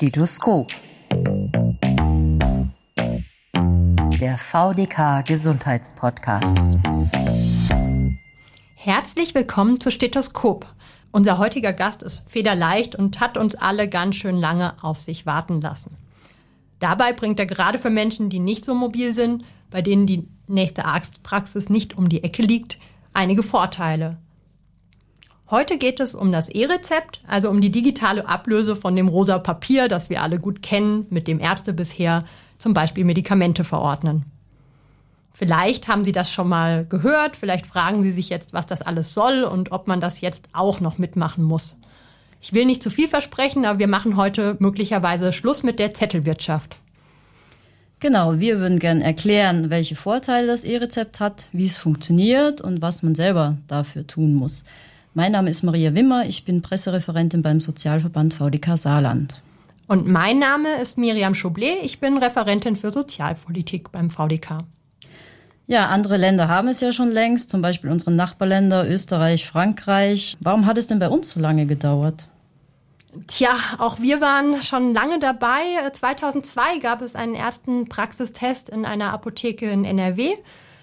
Stethoskop. Der VDK Gesundheitspodcast. Herzlich willkommen zu Stethoskop. Unser heutiger Gast ist federleicht und hat uns alle ganz schön lange auf sich warten lassen. Dabei bringt er gerade für Menschen, die nicht so mobil sind, bei denen die nächste Arztpraxis nicht um die Ecke liegt, einige Vorteile. Heute geht es um das E-Rezept, also um die digitale Ablöse von dem rosa Papier, das wir alle gut kennen, mit dem Ärzte bisher zum Beispiel Medikamente verordnen. Vielleicht haben Sie das schon mal gehört, vielleicht fragen Sie sich jetzt, was das alles soll und ob man das jetzt auch noch mitmachen muss. Ich will nicht zu viel versprechen, aber wir machen heute möglicherweise Schluss mit der Zettelwirtschaft. Genau, wir würden gerne erklären, welche Vorteile das E-Rezept hat, wie es funktioniert und was man selber dafür tun muss. Mein Name ist Maria Wimmer, ich bin Pressereferentin beim Sozialverband VDK Saarland. Und mein Name ist Miriam Schoblet, ich bin Referentin für Sozialpolitik beim VDK. Ja, andere Länder haben es ja schon längst, zum Beispiel unsere Nachbarländer Österreich, Frankreich. Warum hat es denn bei uns so lange gedauert? Tja, auch wir waren schon lange dabei. 2002 gab es einen ersten Praxistest in einer Apotheke in NRW.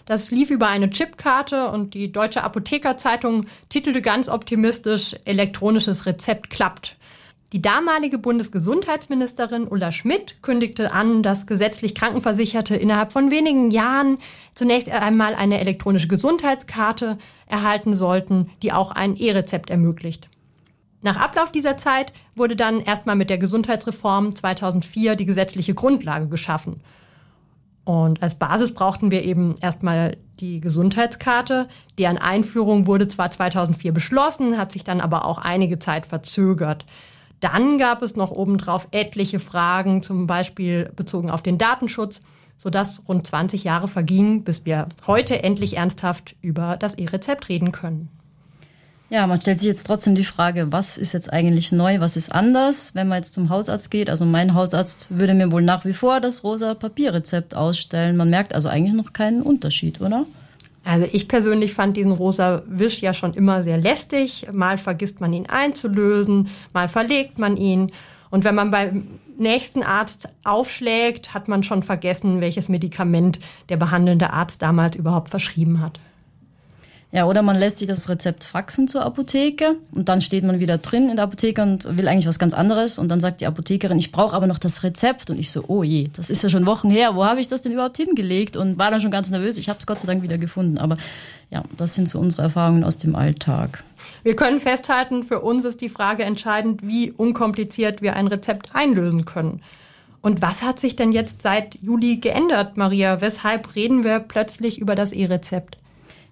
Das lief über eine Chipkarte und die Deutsche Apothekerzeitung titelte ganz optimistisch, elektronisches Rezept klappt. Die damalige Bundesgesundheitsministerin Ulla Schmidt kündigte an, dass gesetzlich Krankenversicherte innerhalb von wenigen Jahren zunächst einmal eine elektronische Gesundheitskarte erhalten sollten, die auch ein E-Rezept ermöglicht. Nach Ablauf dieser Zeit wurde dann erstmal mit der Gesundheitsreform 2004 die gesetzliche Grundlage geschaffen. Und als Basis brauchten wir eben erstmal die Gesundheitskarte. Deren Einführung wurde zwar 2004 beschlossen, hat sich dann aber auch einige Zeit verzögert. Dann gab es noch obendrauf etliche Fragen, zum Beispiel bezogen auf den Datenschutz, sodass rund 20 Jahre vergingen, bis wir heute endlich ernsthaft über das E-Rezept reden können. Ja, man stellt sich jetzt trotzdem die Frage, was ist jetzt eigentlich neu, was ist anders, wenn man jetzt zum Hausarzt geht? Also mein Hausarzt würde mir wohl nach wie vor das rosa Papierrezept ausstellen. Man merkt also eigentlich noch keinen Unterschied, oder? Also ich persönlich fand diesen rosa Wisch ja schon immer sehr lästig. Mal vergisst man ihn einzulösen, mal verlegt man ihn. Und wenn man beim nächsten Arzt aufschlägt, hat man schon vergessen, welches Medikament der behandelnde Arzt damals überhaupt verschrieben hat. Ja, oder man lässt sich das Rezept faxen zur Apotheke und dann steht man wieder drin in der Apotheke und will eigentlich was ganz anderes und dann sagt die Apothekerin, ich brauche aber noch das Rezept und ich so, oh je, das ist ja schon Wochen her, wo habe ich das denn überhaupt hingelegt und war dann schon ganz nervös. Ich habe es Gott sei Dank wieder gefunden, aber ja, das sind so unsere Erfahrungen aus dem Alltag. Wir können festhalten, für uns ist die Frage entscheidend, wie unkompliziert wir ein Rezept einlösen können. Und was hat sich denn jetzt seit Juli geändert, Maria? Weshalb reden wir plötzlich über das E-Rezept?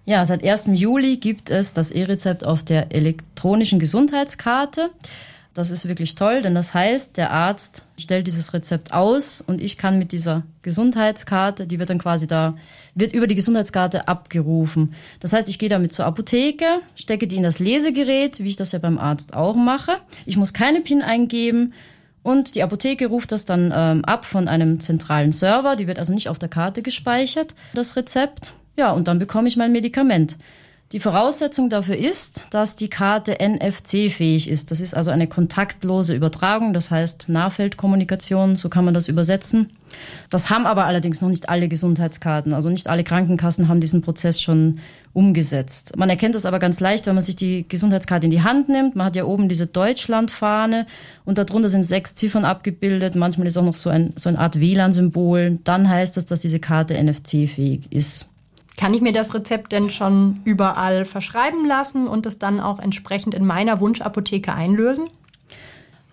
Ja, seit 1. Juli gibt es das E-Rezept auf der elektronischen Gesundheitskarte. Das ist wirklich toll, denn das heißt, der Arzt stellt dieses Rezept aus und ich kann mit dieser Gesundheitskarte, die wird dann quasi da, wird über die Gesundheitskarte abgerufen. Das heißt, ich gehe damit zur Apotheke, stecke die in das Lesegerät, wie ich das ja beim Arzt auch mache. Ich muss keine PIN eingeben und die Apotheke ruft das dann ähm, ab von einem zentralen Server. Die wird also nicht auf der Karte gespeichert, das Rezept. Ja, und dann bekomme ich mein Medikament. Die Voraussetzung dafür ist, dass die Karte NFC-fähig ist. Das ist also eine kontaktlose Übertragung, das heißt Nahfeldkommunikation, so kann man das übersetzen. Das haben aber allerdings noch nicht alle Gesundheitskarten, also nicht alle Krankenkassen haben diesen Prozess schon umgesetzt. Man erkennt das aber ganz leicht, wenn man sich die Gesundheitskarte in die Hand nimmt. Man hat ja oben diese Deutschlandfahne und darunter sind sechs Ziffern abgebildet. Manchmal ist auch noch so, ein, so eine Art WLAN-Symbol. Dann heißt das, dass diese Karte NFC-fähig ist. Kann ich mir das Rezept denn schon überall verschreiben lassen und es dann auch entsprechend in meiner Wunschapotheke einlösen?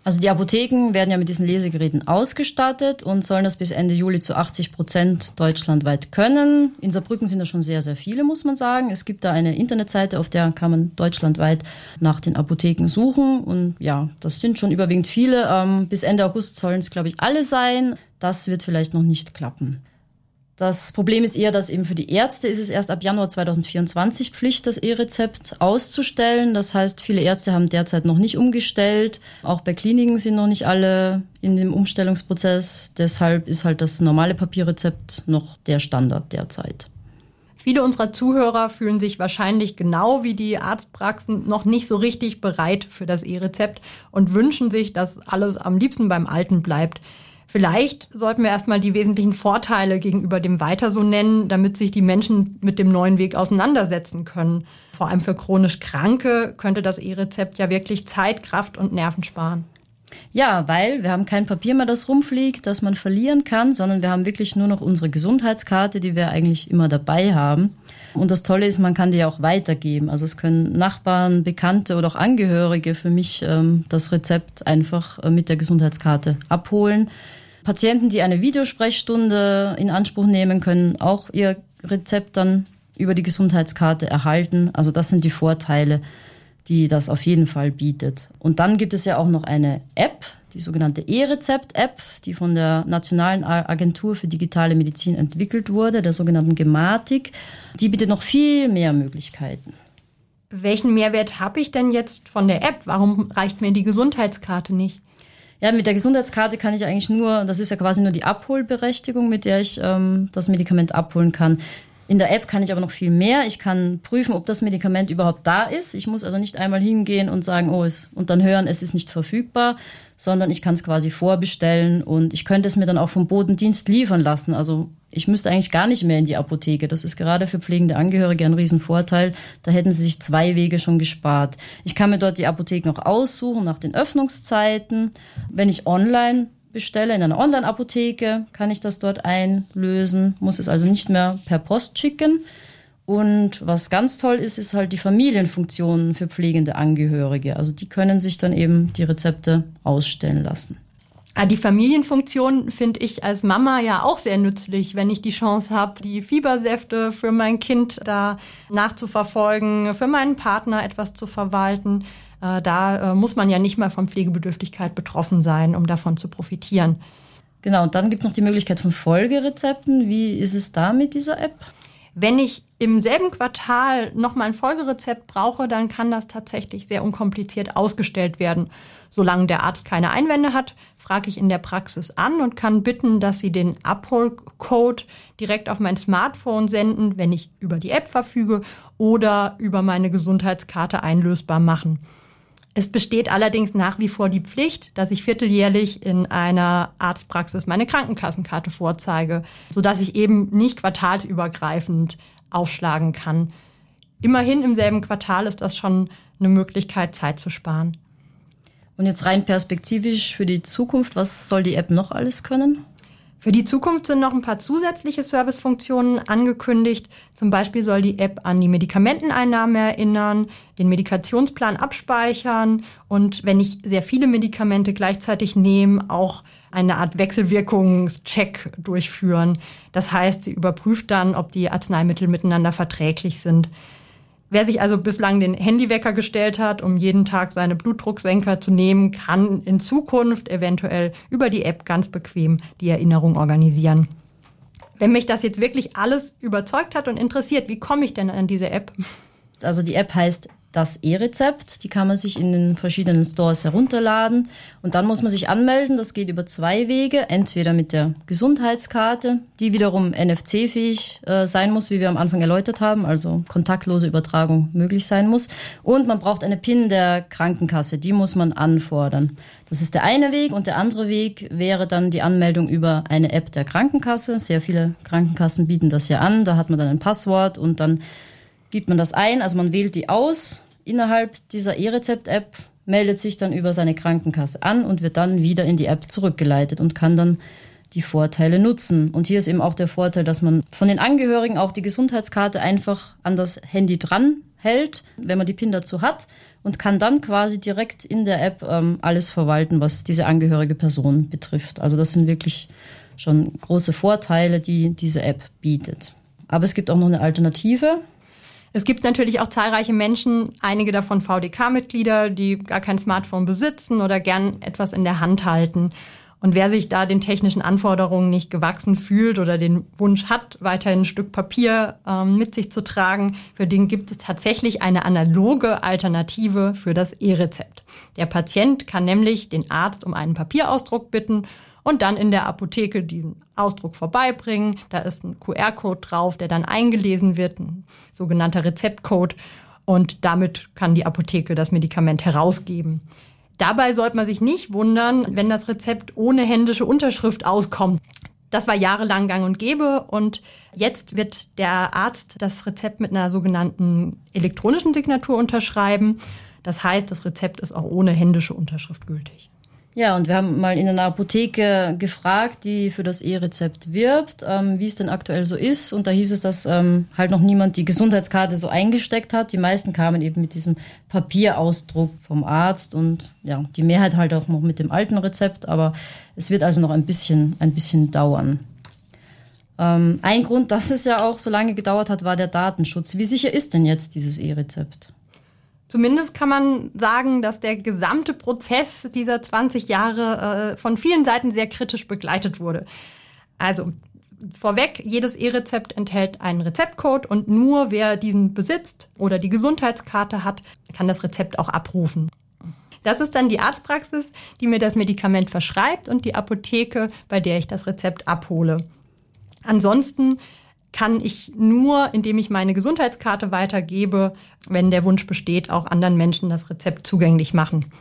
Also die Apotheken werden ja mit diesen Lesegeräten ausgestattet und sollen das bis Ende Juli zu 80 Prozent deutschlandweit können. In Saarbrücken sind das schon sehr, sehr viele, muss man sagen. Es gibt da eine Internetseite, auf der kann man deutschlandweit nach den Apotheken suchen. Und ja, das sind schon überwiegend viele. Ähm, bis Ende August sollen es, glaube ich, alle sein. Das wird vielleicht noch nicht klappen. Das Problem ist eher, dass eben für die Ärzte ist es erst ab Januar 2024 Pflicht, das E-Rezept auszustellen. Das heißt, viele Ärzte haben derzeit noch nicht umgestellt. Auch bei Kliniken sind noch nicht alle in dem Umstellungsprozess. Deshalb ist halt das normale Papierrezept noch der Standard derzeit. Viele unserer Zuhörer fühlen sich wahrscheinlich genau wie die Arztpraxen noch nicht so richtig bereit für das E-Rezept und wünschen sich, dass alles am liebsten beim Alten bleibt. Vielleicht sollten wir erstmal die wesentlichen Vorteile gegenüber dem Weiter so nennen, damit sich die Menschen mit dem neuen Weg auseinandersetzen können. Vor allem für chronisch Kranke könnte das E-Rezept ja wirklich Zeit, Kraft und Nerven sparen. Ja, weil wir haben kein Papier mehr, das rumfliegt, das man verlieren kann, sondern wir haben wirklich nur noch unsere Gesundheitskarte, die wir eigentlich immer dabei haben. Und das Tolle ist, man kann die auch weitergeben. Also es können Nachbarn, Bekannte oder auch Angehörige für mich ähm, das Rezept einfach äh, mit der Gesundheitskarte abholen. Patienten, die eine Videosprechstunde in Anspruch nehmen, können auch ihr Rezept dann über die Gesundheitskarte erhalten. Also das sind die Vorteile die das auf jeden Fall bietet. Und dann gibt es ja auch noch eine App, die sogenannte E-Rezept-App, die von der Nationalen Agentur für digitale Medizin entwickelt wurde, der sogenannten Gematik. Die bietet noch viel mehr Möglichkeiten. Welchen Mehrwert habe ich denn jetzt von der App? Warum reicht mir die Gesundheitskarte nicht? Ja, mit der Gesundheitskarte kann ich eigentlich nur, das ist ja quasi nur die Abholberechtigung, mit der ich ähm, das Medikament abholen kann. In der App kann ich aber noch viel mehr. Ich kann prüfen, ob das Medikament überhaupt da ist. Ich muss also nicht einmal hingehen und sagen, oh, es, und dann hören, es ist nicht verfügbar, sondern ich kann es quasi vorbestellen und ich könnte es mir dann auch vom Bodendienst liefern lassen. Also ich müsste eigentlich gar nicht mehr in die Apotheke. Das ist gerade für pflegende Angehörige ein Riesenvorteil. Da hätten sie sich zwei Wege schon gespart. Ich kann mir dort die Apotheken auch aussuchen nach den Öffnungszeiten. Wenn ich online bestelle in einer Online-Apotheke, kann ich das dort einlösen, muss es also nicht mehr per Post schicken. Und was ganz toll ist, ist halt die Familienfunktion für pflegende Angehörige. Also die können sich dann eben die Rezepte ausstellen lassen. Ah, die Familienfunktion finde ich als Mama ja auch sehr nützlich, wenn ich die Chance habe, die Fiebersäfte für mein Kind da nachzuverfolgen, für meinen Partner etwas zu verwalten. Äh, da äh, muss man ja nicht mal von Pflegebedürftigkeit betroffen sein, um davon zu profitieren. Genau, und dann gibt es noch die Möglichkeit von Folgerezepten. Wie ist es da mit dieser App? Wenn ich im selben Quartal nochmal ein Folgerezept brauche, dann kann das tatsächlich sehr unkompliziert ausgestellt werden. Solange der Arzt keine Einwände hat, frage ich in der Praxis an und kann bitten, dass sie den Abholcode direkt auf mein Smartphone senden, wenn ich über die App verfüge oder über meine Gesundheitskarte einlösbar machen. Es besteht allerdings nach wie vor die Pflicht, dass ich vierteljährlich in einer Arztpraxis meine Krankenkassenkarte vorzeige, sodass ich eben nicht quartalsübergreifend aufschlagen kann. Immerhin im selben Quartal ist das schon eine Möglichkeit, Zeit zu sparen. Und jetzt rein perspektivisch für die Zukunft, was soll die App noch alles können? Für die Zukunft sind noch ein paar zusätzliche Servicefunktionen angekündigt. Zum Beispiel soll die App an die Medikamenteneinnahme erinnern, den Medikationsplan abspeichern und wenn ich sehr viele Medikamente gleichzeitig nehme, auch eine Art Wechselwirkungscheck durchführen. Das heißt, sie überprüft dann, ob die Arzneimittel miteinander verträglich sind. Wer sich also bislang den Handywecker gestellt hat, um jeden Tag seine Blutdrucksenker zu nehmen, kann in Zukunft eventuell über die App ganz bequem die Erinnerung organisieren. Wenn mich das jetzt wirklich alles überzeugt hat und interessiert, wie komme ich denn an diese App? Also die App heißt das E-Rezept. Die kann man sich in den verschiedenen Stores herunterladen. Und dann muss man sich anmelden. Das geht über zwei Wege. Entweder mit der Gesundheitskarte, die wiederum NFC-fähig äh, sein muss, wie wir am Anfang erläutert haben, also kontaktlose Übertragung möglich sein muss. Und man braucht eine PIN der Krankenkasse. Die muss man anfordern. Das ist der eine Weg. Und der andere Weg wäre dann die Anmeldung über eine App der Krankenkasse. Sehr viele Krankenkassen bieten das ja an. Da hat man dann ein Passwort und dann gibt man das ein, also man wählt die aus innerhalb dieser E-Rezept-App, meldet sich dann über seine Krankenkasse an und wird dann wieder in die App zurückgeleitet und kann dann die Vorteile nutzen. Und hier ist eben auch der Vorteil, dass man von den Angehörigen auch die Gesundheitskarte einfach an das Handy dran hält, wenn man die PIN dazu hat und kann dann quasi direkt in der App ähm, alles verwalten, was diese angehörige Person betrifft. Also das sind wirklich schon große Vorteile, die diese App bietet. Aber es gibt auch noch eine Alternative. Es gibt natürlich auch zahlreiche Menschen, einige davon VDK-Mitglieder, die gar kein Smartphone besitzen oder gern etwas in der Hand halten. Und wer sich da den technischen Anforderungen nicht gewachsen fühlt oder den Wunsch hat, weiterhin ein Stück Papier ähm, mit sich zu tragen, für den gibt es tatsächlich eine analoge Alternative für das E-Rezept. Der Patient kann nämlich den Arzt um einen Papierausdruck bitten und dann in der Apotheke diesen Ausdruck vorbeibringen. Da ist ein QR-Code drauf, der dann eingelesen wird, ein sogenannter Rezeptcode. Und damit kann die Apotheke das Medikament herausgeben. Dabei sollte man sich nicht wundern, wenn das Rezept ohne händische Unterschrift auskommt. Das war jahrelang gang und gäbe und jetzt wird der Arzt das Rezept mit einer sogenannten elektronischen Signatur unterschreiben. Das heißt, das Rezept ist auch ohne händische Unterschrift gültig. Ja, und wir haben mal in einer Apotheke gefragt, die für das E-Rezept wirbt, ähm, wie es denn aktuell so ist. Und da hieß es, dass ähm, halt noch niemand die Gesundheitskarte so eingesteckt hat. Die meisten kamen eben mit diesem Papierausdruck vom Arzt und ja, die Mehrheit halt auch noch mit dem alten Rezept. Aber es wird also noch ein bisschen, ein bisschen dauern. Ähm, ein Grund, dass es ja auch so lange gedauert hat, war der Datenschutz. Wie sicher ist denn jetzt dieses E-Rezept? Zumindest kann man sagen, dass der gesamte Prozess dieser 20 Jahre äh, von vielen Seiten sehr kritisch begleitet wurde. Also vorweg, jedes E-Rezept enthält einen Rezeptcode und nur wer diesen besitzt oder die Gesundheitskarte hat, kann das Rezept auch abrufen. Das ist dann die Arztpraxis, die mir das Medikament verschreibt und die Apotheke, bei der ich das Rezept abhole. Ansonsten kann ich nur, indem ich meine Gesundheitskarte weitergebe, wenn der Wunsch besteht, auch anderen Menschen das Rezept zugänglich machen.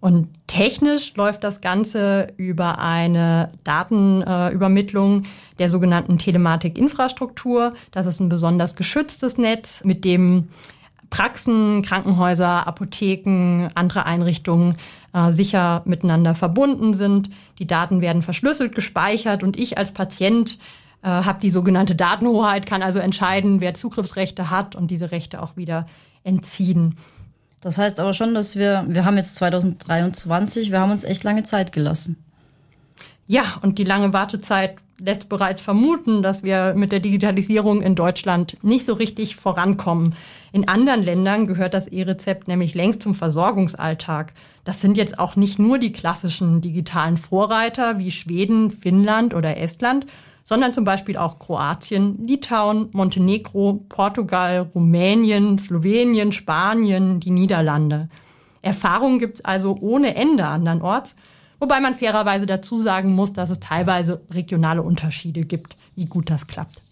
Und technisch läuft das Ganze über eine Datenübermittlung der sogenannten Telematik-Infrastruktur. Das ist ein besonders geschütztes Netz, mit dem Praxen, Krankenhäuser, Apotheken, andere Einrichtungen äh, sicher miteinander verbunden sind. Die Daten werden verschlüsselt gespeichert und ich als Patient äh, habe die sogenannte Datenhoheit, kann also entscheiden, wer Zugriffsrechte hat und diese Rechte auch wieder entziehen. Das heißt aber schon, dass wir, wir haben jetzt 2023, wir haben uns echt lange Zeit gelassen. Ja, und die lange Wartezeit lässt bereits vermuten, dass wir mit der Digitalisierung in Deutschland nicht so richtig vorankommen. In anderen Ländern gehört das E-Rezept nämlich längst zum Versorgungsalltag. Das sind jetzt auch nicht nur die klassischen digitalen Vorreiter wie Schweden, Finnland oder Estland, sondern zum Beispiel auch Kroatien, Litauen, Montenegro, Portugal, Rumänien, Slowenien, Spanien, die Niederlande. Erfahrungen gibt es also ohne Ende andernorts, wobei man fairerweise dazu sagen muss, dass es teilweise regionale Unterschiede gibt, wie gut das klappt.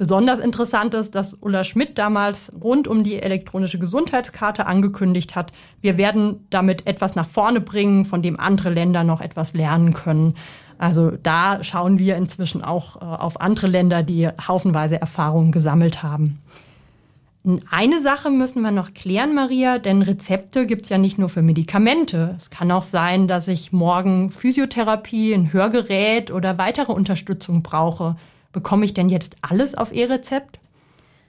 Besonders interessant ist, dass Ulla Schmidt damals rund um die elektronische Gesundheitskarte angekündigt hat, wir werden damit etwas nach vorne bringen, von dem andere Länder noch etwas lernen können. Also da schauen wir inzwischen auch äh, auf andere Länder, die haufenweise Erfahrungen gesammelt haben. Eine Sache müssen wir noch klären, Maria, denn Rezepte gibt's ja nicht nur für Medikamente. Es kann auch sein, dass ich morgen Physiotherapie, ein Hörgerät oder weitere Unterstützung brauche. Bekomme ich denn jetzt alles auf E-Rezept?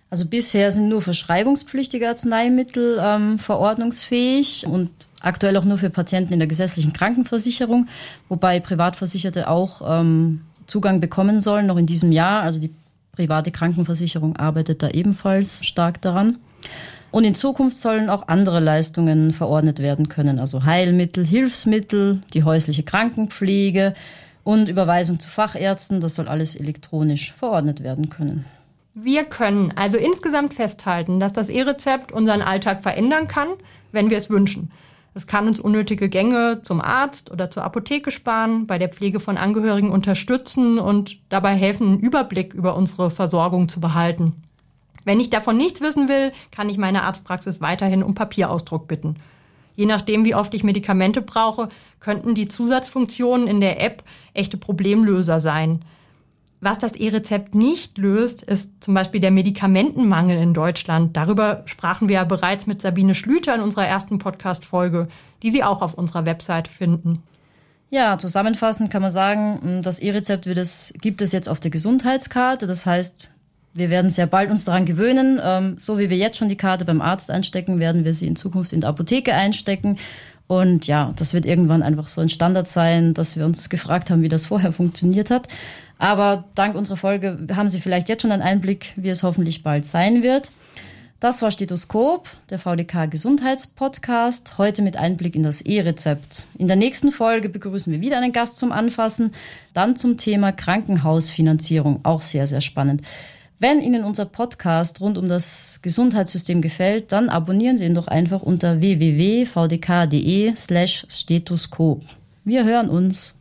Also bisher sind nur verschreibungspflichtige Arzneimittel ähm, verordnungsfähig und aktuell auch nur für Patienten in der gesetzlichen Krankenversicherung, wobei Privatversicherte auch ähm, Zugang bekommen sollen, noch in diesem Jahr. Also die private Krankenversicherung arbeitet da ebenfalls stark daran. Und in Zukunft sollen auch andere Leistungen verordnet werden können, also Heilmittel, Hilfsmittel, die häusliche Krankenpflege und Überweisung zu Fachärzten. Das soll alles elektronisch verordnet werden können. Wir können also insgesamt festhalten, dass das E-Rezept unseren Alltag verändern kann, wenn wir es wünschen. Es kann uns unnötige Gänge zum Arzt oder zur Apotheke sparen, bei der Pflege von Angehörigen unterstützen und dabei helfen, einen Überblick über unsere Versorgung zu behalten. Wenn ich davon nichts wissen will, kann ich meine Arztpraxis weiterhin um Papierausdruck bitten. Je nachdem, wie oft ich Medikamente brauche, könnten die Zusatzfunktionen in der App echte Problemlöser sein. Was das E-Rezept nicht löst, ist zum Beispiel der Medikamentenmangel in Deutschland. Darüber sprachen wir ja bereits mit Sabine Schlüter in unserer ersten Podcast-Folge, die Sie auch auf unserer Website finden. Ja, zusammenfassend kann man sagen, das E-Rezept gibt es jetzt auf der Gesundheitskarte. Das heißt, wir werden sehr bald uns daran gewöhnen. Ähm, so wie wir jetzt schon die Karte beim Arzt einstecken, werden wir sie in Zukunft in der Apotheke einstecken. Und ja, das wird irgendwann einfach so ein Standard sein, dass wir uns gefragt haben, wie das vorher funktioniert hat. Aber dank unserer Folge haben Sie vielleicht jetzt schon einen Einblick, wie es hoffentlich bald sein wird. Das war Stethoskop, der VDK Gesundheitspodcast, heute mit Einblick in das E-Rezept. In der nächsten Folge begrüßen wir wieder einen Gast zum Anfassen, dann zum Thema Krankenhausfinanzierung, auch sehr, sehr spannend. Wenn Ihnen unser Podcast rund um das Gesundheitssystem gefällt, dann abonnieren Sie ihn doch einfach unter www.vdk.de slash Stethoskop. Wir hören uns.